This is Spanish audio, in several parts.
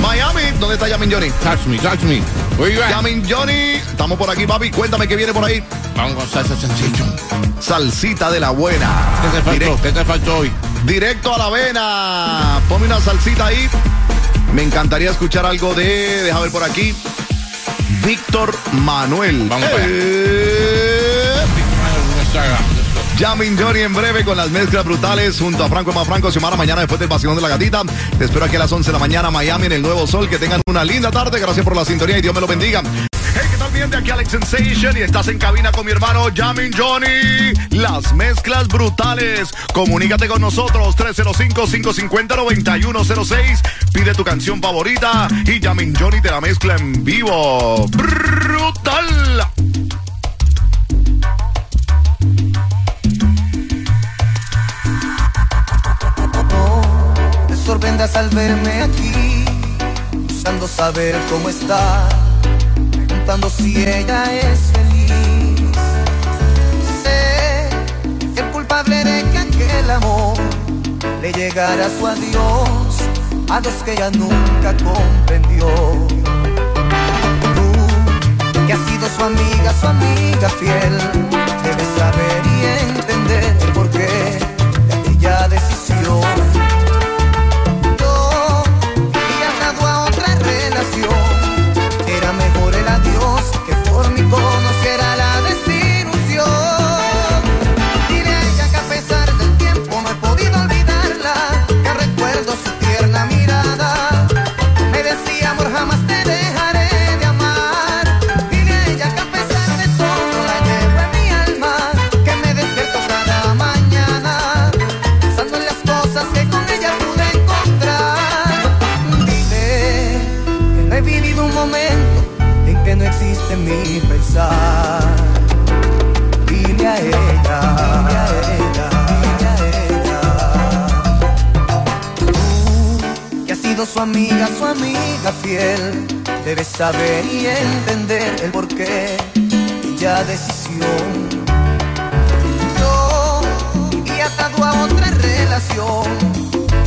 Miami, ¿dónde está Yamin Johnny? Touch me, touch me. Yamin Johnny, estamos por aquí, papi. Cuéntame qué viene por ahí. Vamos con salsa sencillo. Salsita de la buena. ¿Qué te faltó? Direct- ¿Qué te faltó hoy? directo a la vena. Ponme una salsita ahí. Me encantaría escuchar algo de, deja ver por aquí, Víctor Manuel. Vamos para allá. Yamin Johnny en breve con las mezclas brutales junto a Franco Más Franco Xiomara mañana después del vacilón de la gatita. Te espero aquí a las 11 de la mañana Miami en el Nuevo Sol. Que tengan una linda tarde. Gracias por la sintonía y Dios me lo bendiga. Hey, ¿qué tal? Bien, de aquí Alex Sensation y estás en cabina con mi hermano Yamin Johnny. Las mezclas brutales. Comunícate con nosotros 305-550-9106. Pide tu canción favorita y Yamin Johnny te la mezcla en vivo. Brutal. Al verme aquí, buscando saber cómo está, preguntando si ella es feliz. Sé que el culpable de que aquel amor le llegara a su adiós, adiós que ella nunca comprendió. Tú, que has sido su amiga, su amiga fiel, recuerdo su amiga, su amiga fiel. Debes saber y entender el porqué de ya decisión. Yo y atado a otra relación,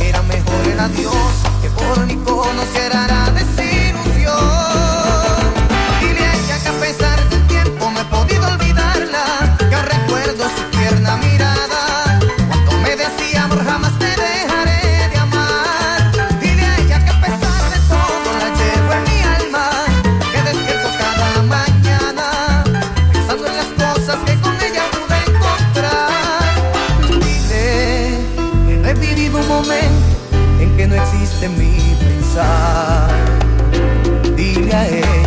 era mejor el adiós que por mí conociera la desilusión. En que no existe mi pensar. Dile a ella,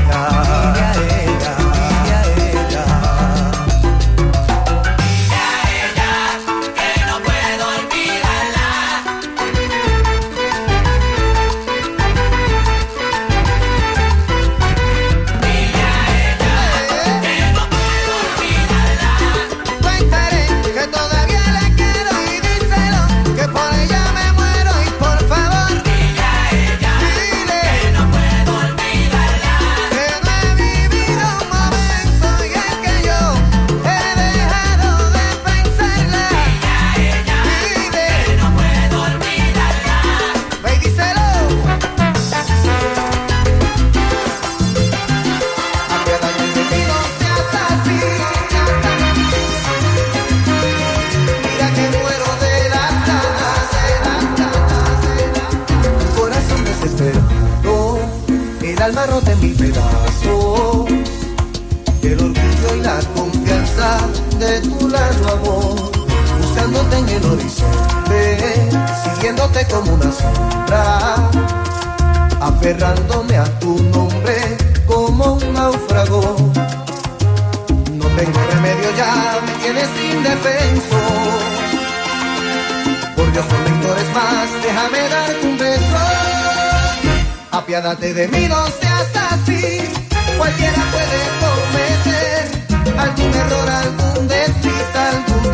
aferrándome a tu nombre como un náufrago. No tengo remedio ya, me tienes indefenso. Por Dios, no mentores más, déjame darte un beso. Apiádate de mí, no seas así. Cualquiera puede cometer algún error, algún desliz alguna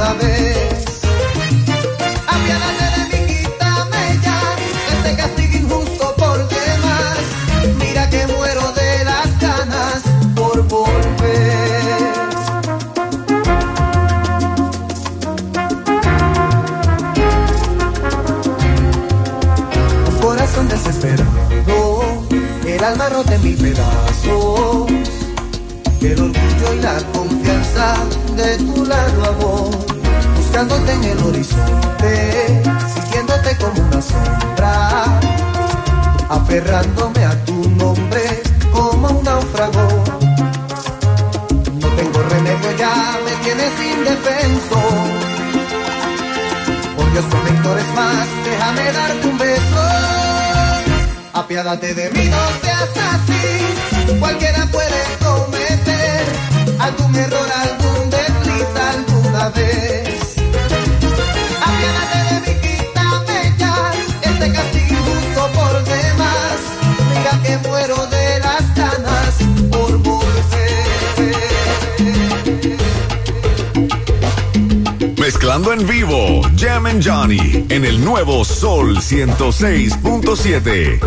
la confianza de tu lado amor, buscándote en el horizonte, siguiéndote como una sombra, aferrándome a tu nombre como un náufrago. No tengo remedio ya, me tienes indefenso. Por Dios, por mentores más, déjame darte un beso. Apiádate de mí, no seas así. Cualquiera puede algún error, algún desliz alguna vez. Apiádate de mí, quítame ya este castigo injusto por demás. Mira que muero de las ganas por volver. Mezclando en vivo, Jam and Johnny en el nuevo Sol 106.7.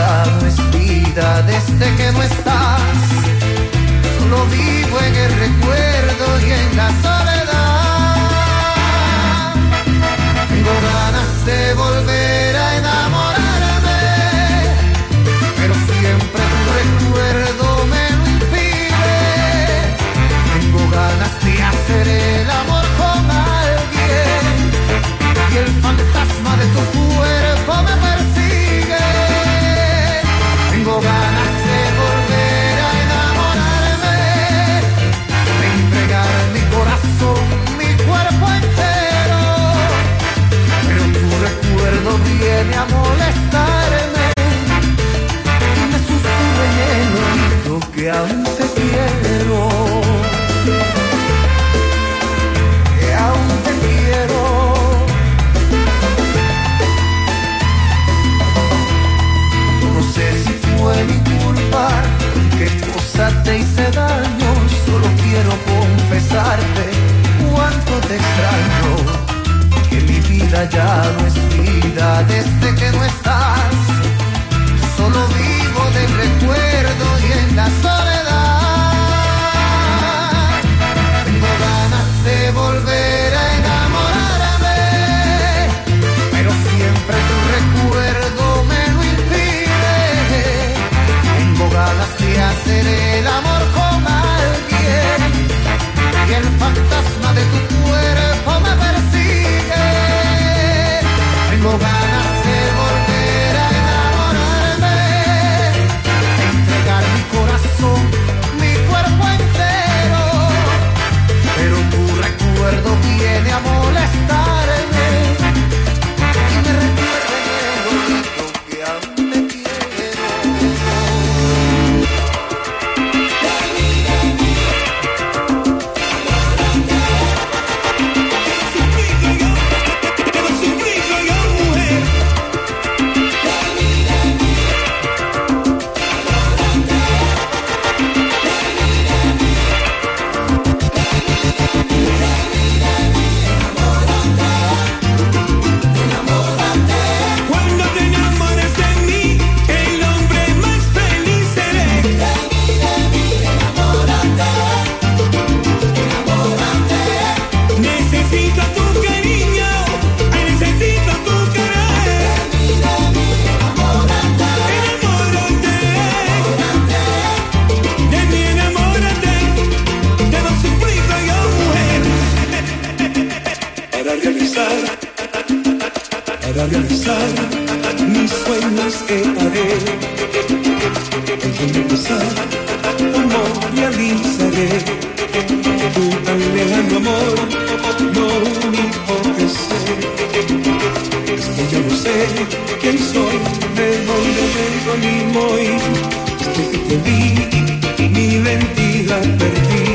vida no es vida desde que no estás. Solo vivo en el recuerdo y en la soledad. Solo vivo del recuerdo y en la soledad. realizar mis sueños que haré. Tengo que cómo realizaré tu tan lejano amor, lo único que sé es que yo no sé quién soy, de dónde vengo ni voy, desde que te vi mi identidad perdí.